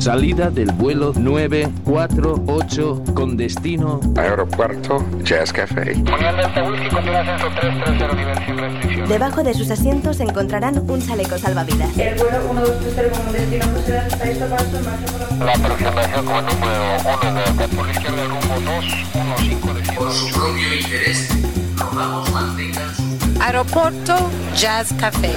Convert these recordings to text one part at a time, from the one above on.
Salida del vuelo 948 con destino Aeropuerto Jazz Café. Debajo de sus asientos encontrarán un chaleco salvavidas. El vuelo 1230 con destino por la aproximación como número 1 de por la izquierda rumbo 215 de Por su propio interés, rogamos mantengan su Aeropuerto Jazz Café.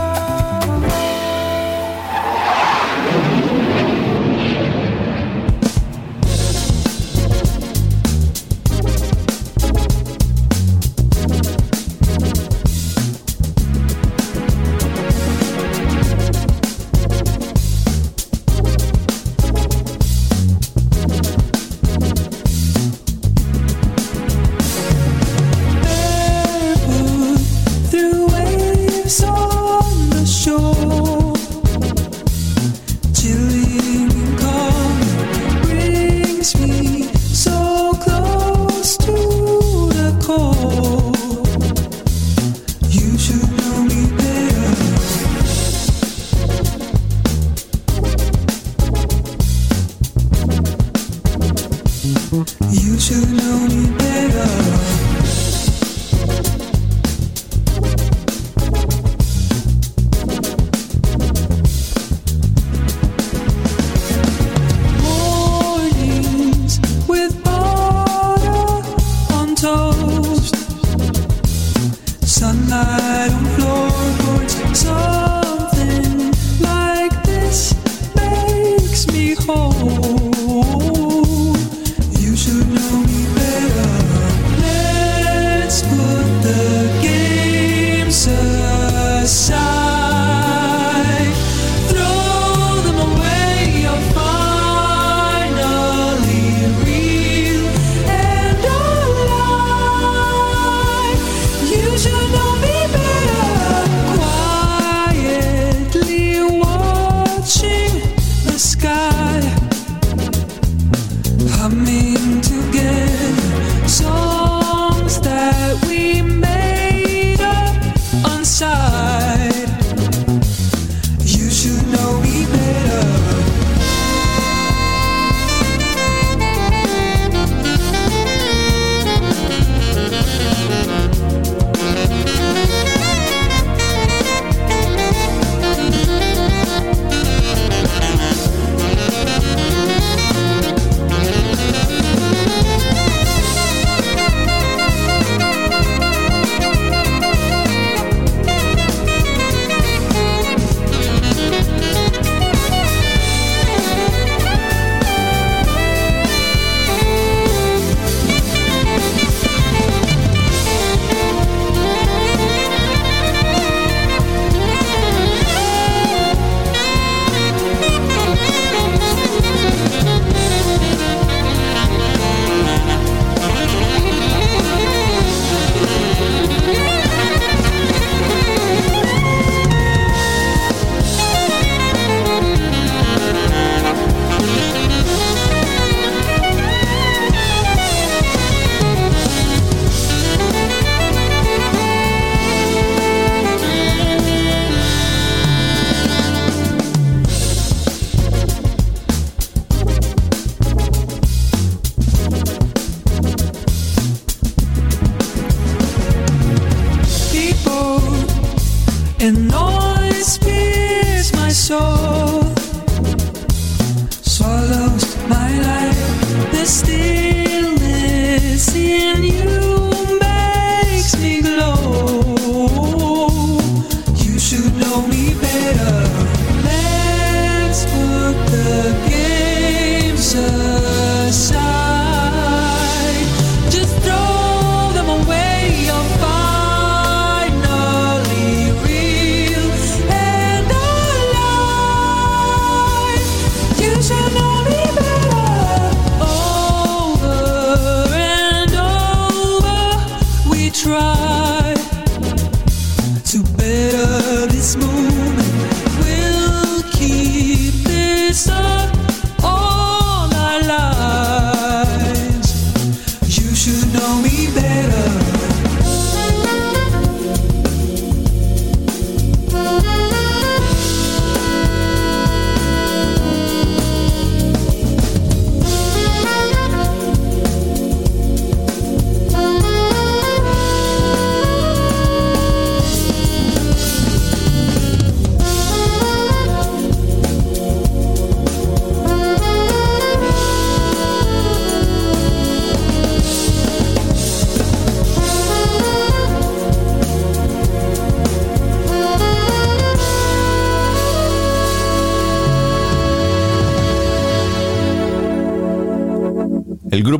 You should know me better.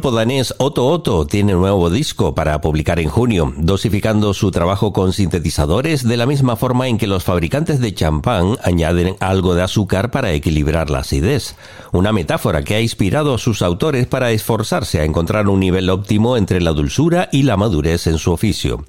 Grupo danés Otto Otto tiene nuevo disco para publicar en junio, dosificando su trabajo con sintetizadores de la misma forma en que los fabricantes de champán añaden algo de azúcar para equilibrar la acidez. Una metáfora que ha inspirado a sus autores para esforzarse a encontrar un nivel óptimo entre la dulzura y la madurez en su oficio.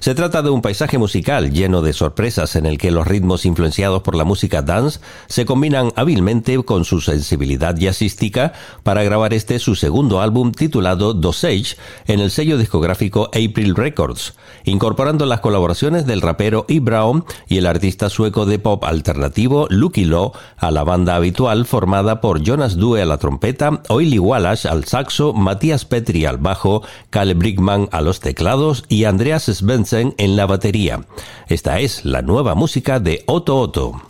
Se trata de un paisaje musical lleno de sorpresas en el que los ritmos influenciados por la música dance se combinan hábilmente con su sensibilidad jazzística para grabar este su segundo álbum titulado Dosage en el sello discográfico April Records, incorporando las colaboraciones del rapero E. Brown y el artista sueco de pop alternativo Lucky Law a la banda habitual formada por Jonas Due a la trompeta, Oily Wallace al saxo, Matías Petri al bajo, Kalle Brickman a los teclados y Andreas Svensson en la batería. Esta es la nueva música de Otto Otto.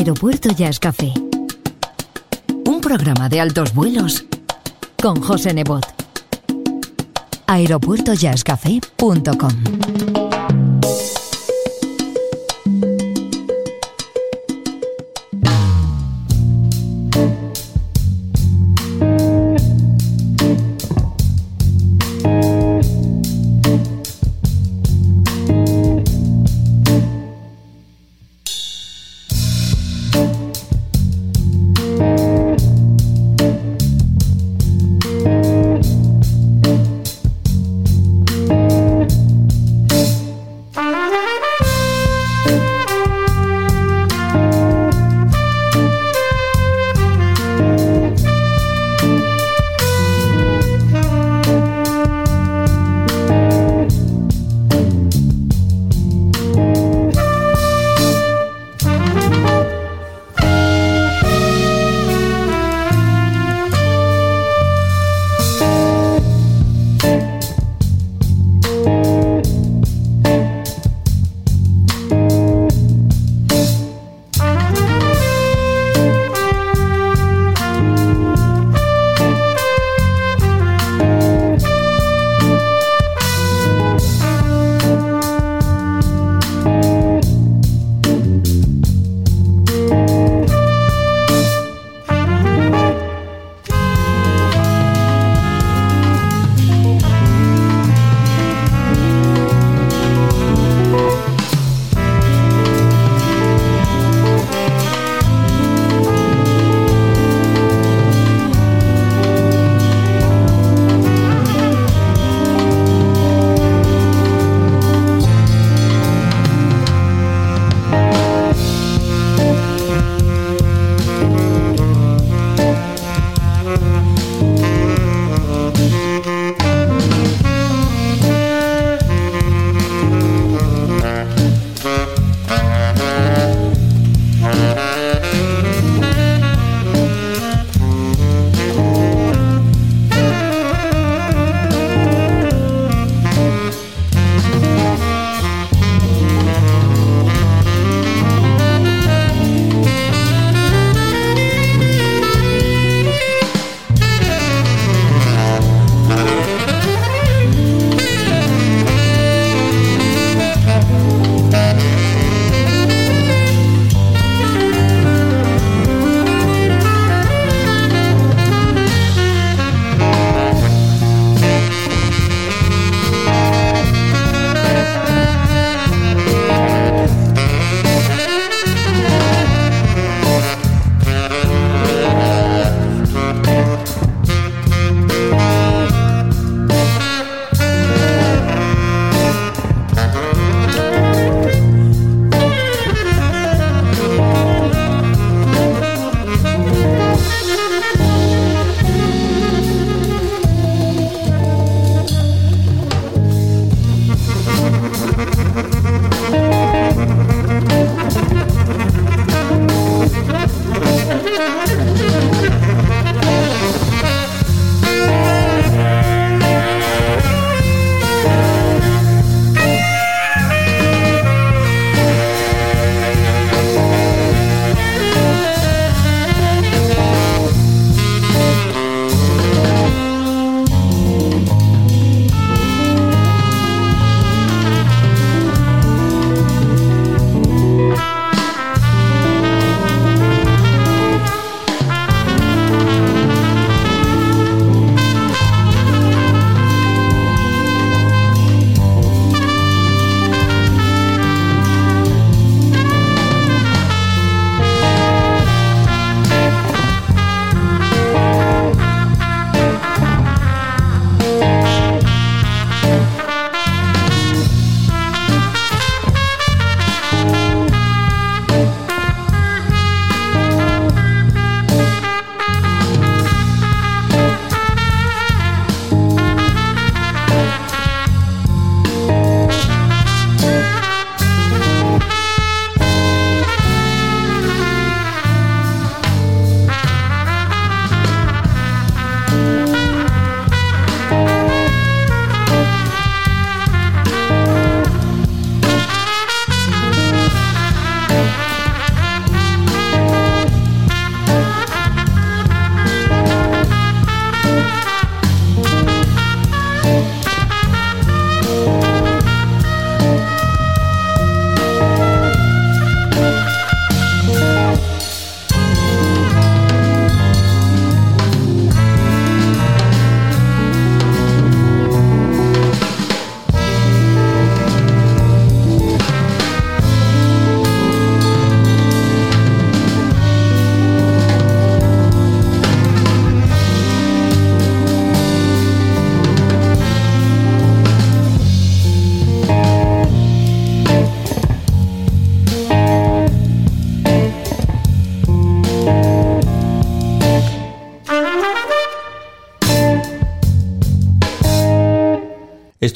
Aeropuerto Jazz Café. Un programa de altos vuelos con José Nebot. aeropuertojazzcafé.com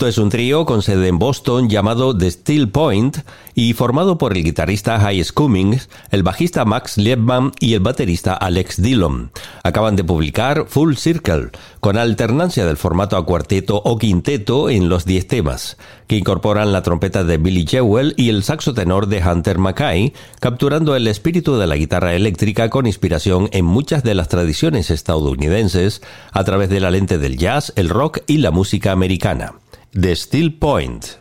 Es un trío con sede en Boston llamado The Steel Point y formado por el guitarrista Hayes Cummings, el bajista Max Liebman y el baterista Alex Dillon. Acaban de publicar Full Circle, con alternancia del formato a cuarteto o quinteto en los 10 temas, que incorporan la trompeta de Billy Jewell y el saxo tenor de Hunter Mackay, capturando el espíritu de la guitarra eléctrica con inspiración en muchas de las tradiciones estadounidenses a través de la lente del jazz, el rock y la música americana. The Steel Point.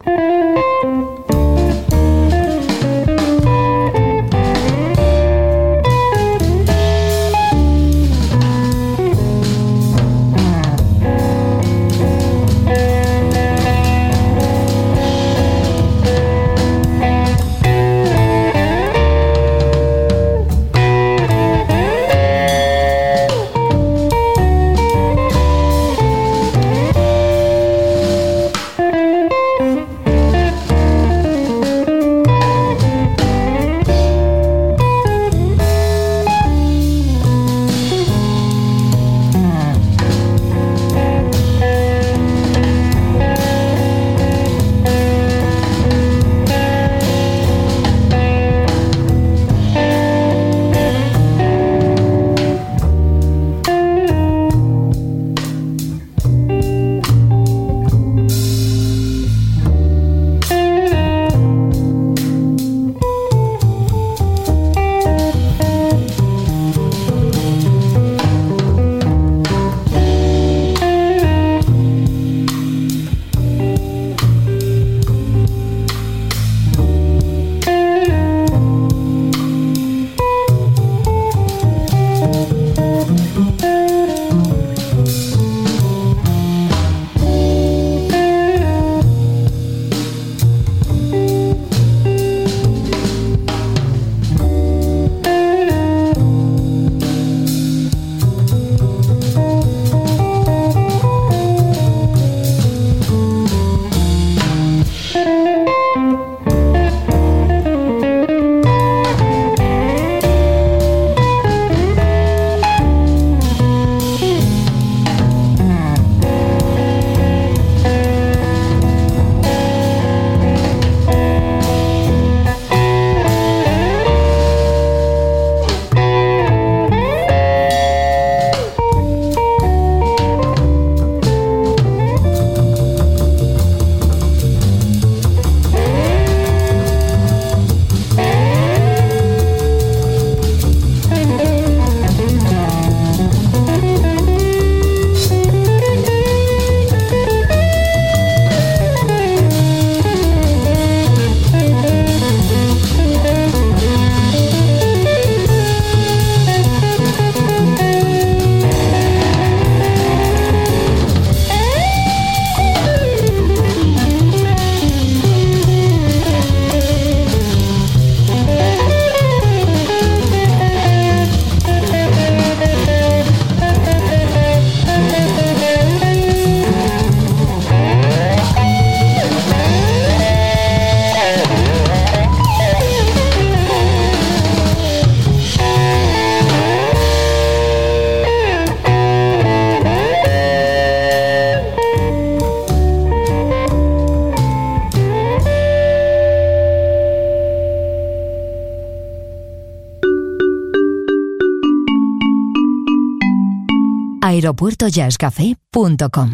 aeropuertojazzcafé.com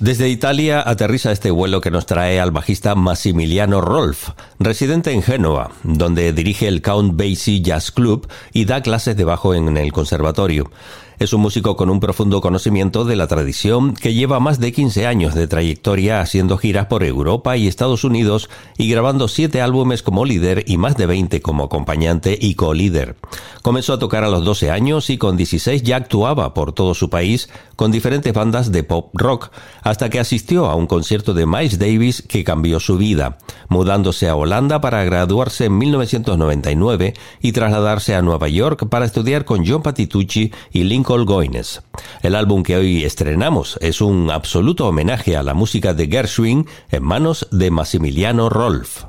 Desde Italia aterriza este vuelo que nos trae al bajista Massimiliano Rolf, residente en Génova, donde dirige el Count Basie Jazz Club y da clases de bajo en el conservatorio. Es un músico con un profundo conocimiento de la tradición que lleva más de 15 años de trayectoria haciendo giras por Europa y Estados Unidos y grabando siete álbumes como líder y más de 20 como acompañante y co-líder. Comenzó a tocar a los 12 años y con 16 ya actuaba por todo su país con diferentes bandas de pop rock, hasta que asistió a un concierto de Miles Davis que cambió su vida, mudándose a Holanda para graduarse en 1999 y trasladarse a Nueva York para estudiar con John Patitucci y Lincoln El álbum que hoy estrenamos es un absoluto homenaje a la música de Gershwin en manos de Massimiliano Rolf.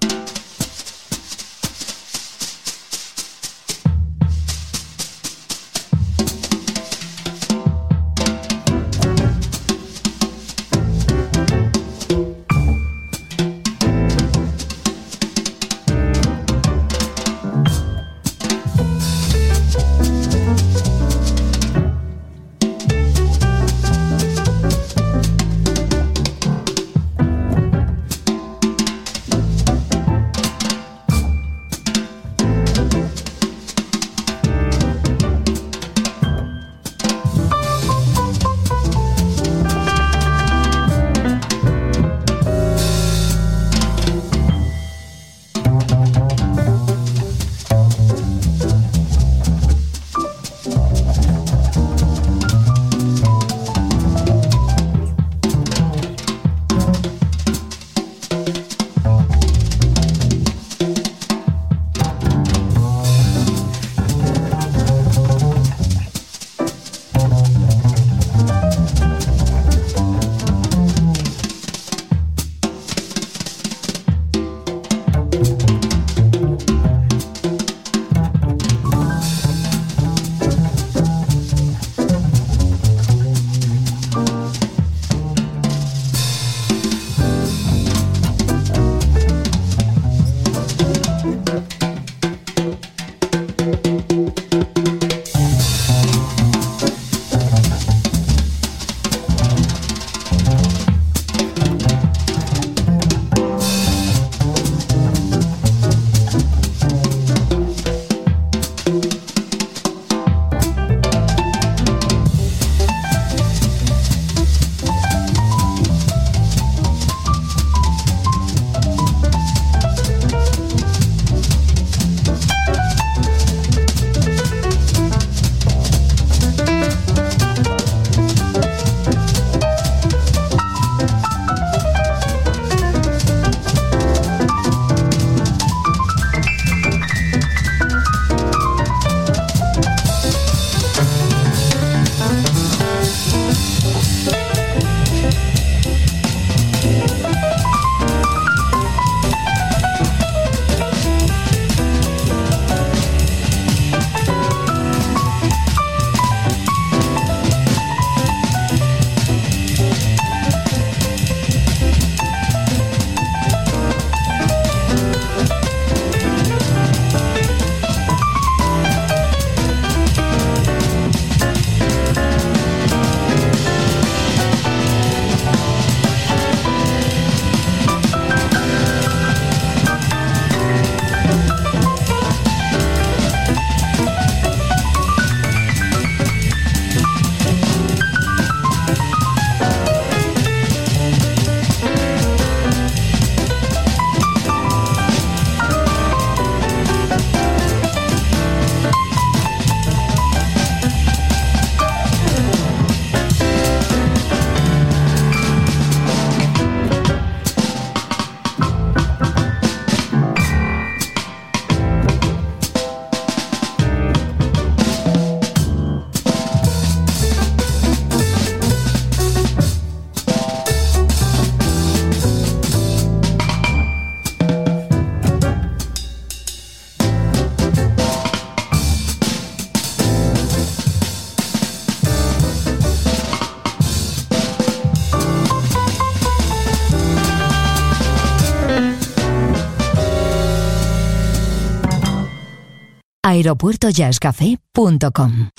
aeropuertojazzcafé.com.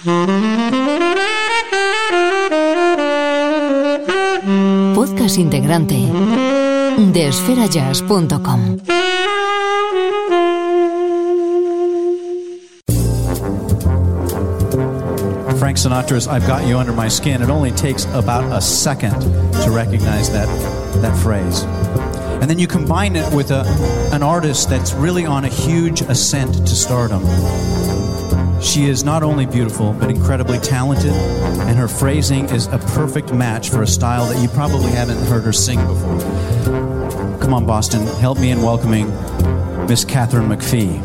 Podcast integrante de esferajazz.com. Frank Sinatra's I've Got You Under My Skin. It only takes about a second to recognize that, that phrase. And then you combine it with a, an artist that's really on a huge ascent to stardom. She is not only beautiful, but incredibly talented, and her phrasing is a perfect match for a style that you probably haven't heard her sing before. Come on, Boston, help me in welcoming Miss Catherine McPhee.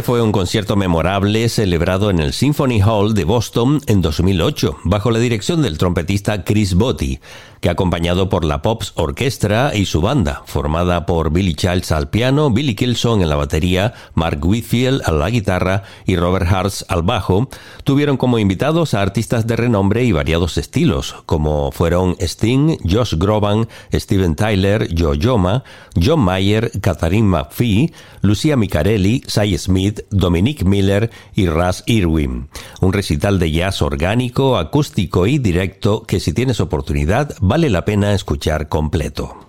Este fue un concierto memorable celebrado en el Symphony Hall de Boston en 2008, bajo la dirección del trompetista Chris Botti, que acompañado por la Pops Orchestra y su banda, formada por Billy Childs al piano, Billy Kilson en la batería, Mark Whitfield a la guitarra y Robert Hartz al bajo, tuvieron como invitados a artistas de renombre y variados estilos, como fueron Sting, Josh Groban, Steven Tyler, Joe Joma, John Mayer, Catherine McPhee, Lucia Micarelli, Cy Smith, Dominic Miller y Russ Irwin. Un recital de jazz orgánico, acústico y directo que si tienes oportunidad vale la pena escuchar completo.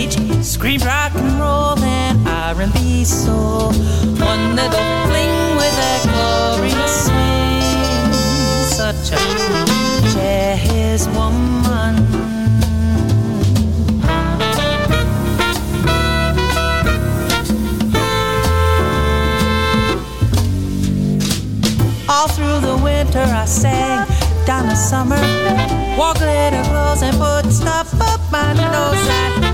rage. Screamed rock and roll and R&B soul. One little fling with a glorious swing. Such a jazz woman. All through the winter I sang down the summer. Wore glitter clothes and put stuff up my nose. I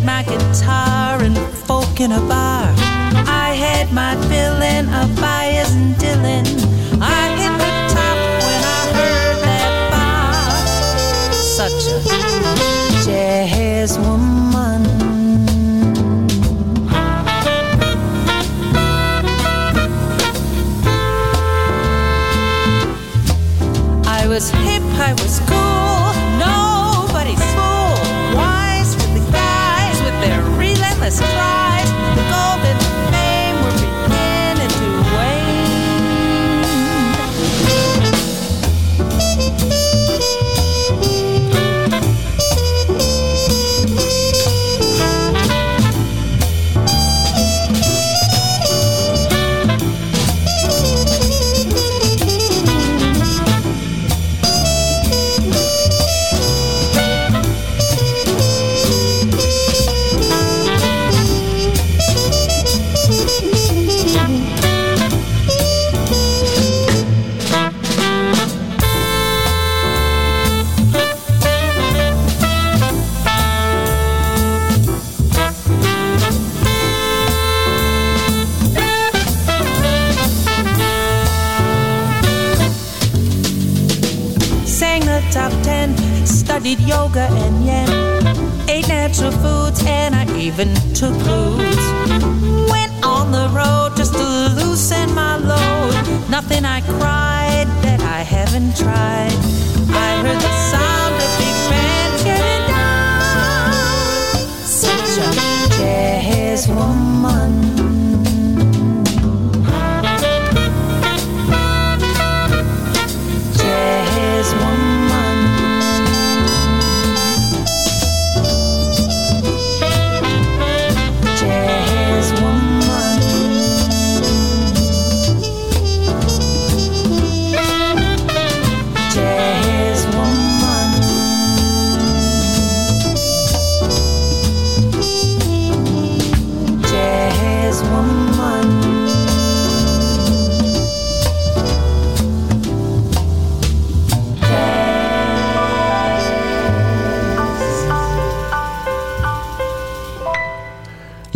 played my guitar and folk in a bar. I had my fill-in of Bias and Dylan. I hit the top when I heard that bar. Such a jazz woman. I was hip, I was just try. Studied yoga and yen. Ate natural foods and I even took booze. Went on the road just to loosen my load. Nothing I cried that I haven't tried. I heard the sound of big band getting down. Such a jazz woman.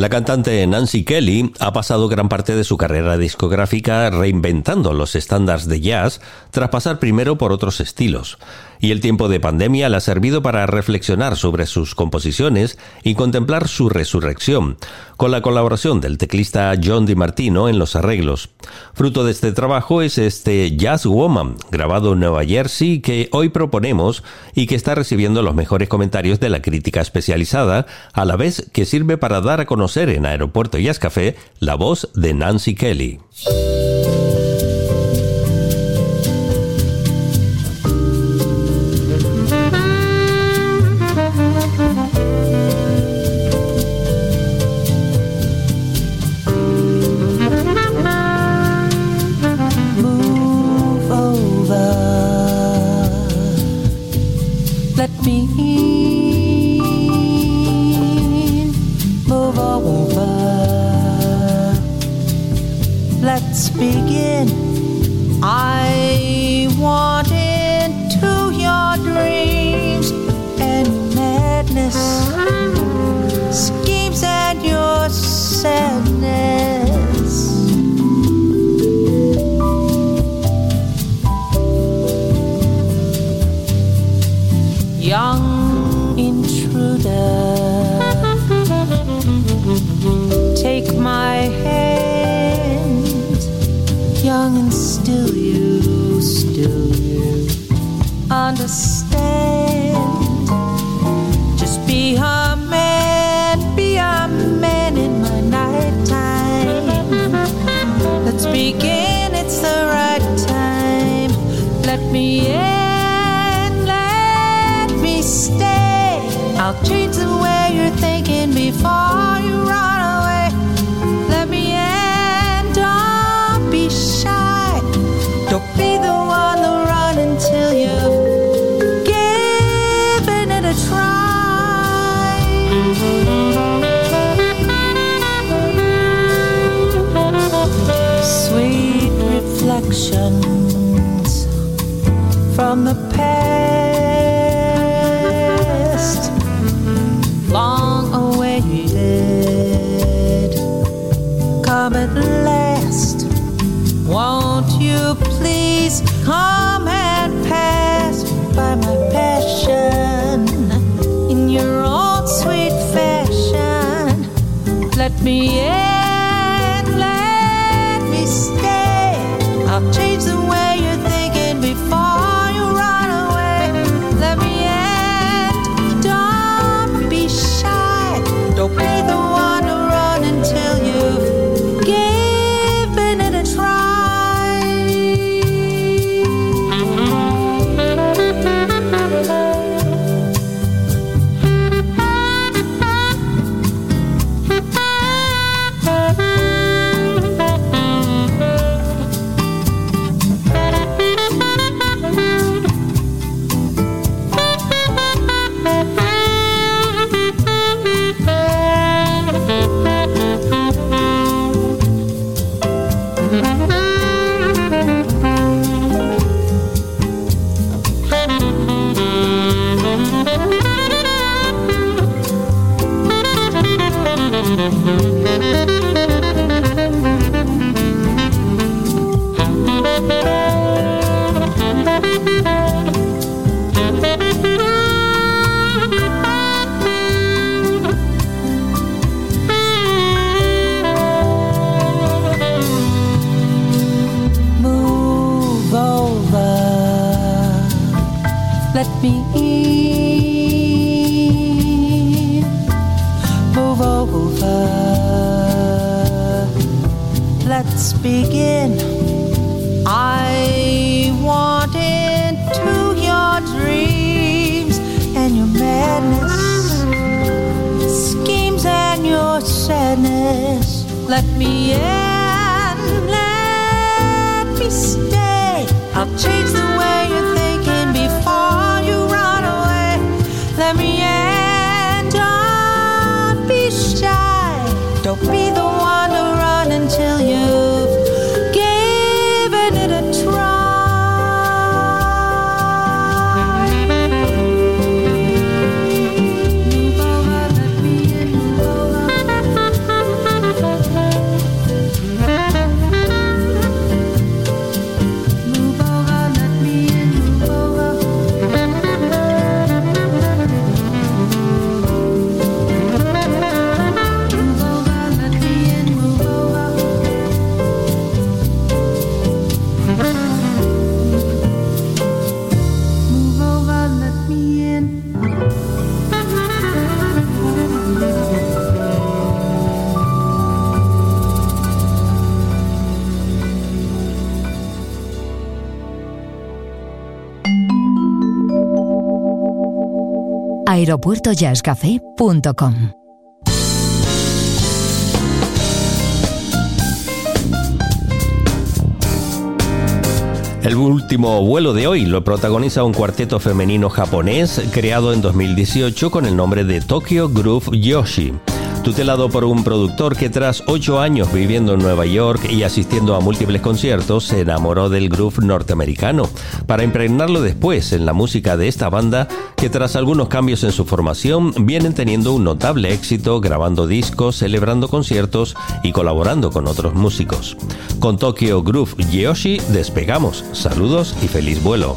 La cantante Nancy Kelly ha pasado gran parte de su carrera discográfica reinventando los estándares de jazz tras pasar primero por otros estilos. Y el tiempo de pandemia le ha servido para reflexionar sobre sus composiciones y contemplar su resurrección, con la colaboración del teclista John DiMartino en los arreglos. Fruto de este trabajo es este Jazz Woman, grabado en Nueva Jersey, que hoy proponemos y que está recibiendo los mejores comentarios de la crítica especializada, a la vez que sirve para dar a conocer en Aeropuerto Jazz Café la voz de Nancy Kelly. Move over, let's begin. I want into your dreams and your madness, schemes and your sadness. Let me in, let me stay. I'll change the way you're aeropuertojazzcafé.com El último vuelo de hoy lo protagoniza un cuarteto femenino japonés creado en 2018 con el nombre de Tokyo Groove Yoshi. Tutelado por un productor que tras ocho años viviendo en Nueva York y asistiendo a múltiples conciertos, se enamoró del groove norteamericano, para impregnarlo después en la música de esta banda, que tras algunos cambios en su formación, vienen teniendo un notable éxito grabando discos, celebrando conciertos y colaborando con otros músicos. Con Tokyo Groove Yoshi despegamos. Saludos y feliz vuelo.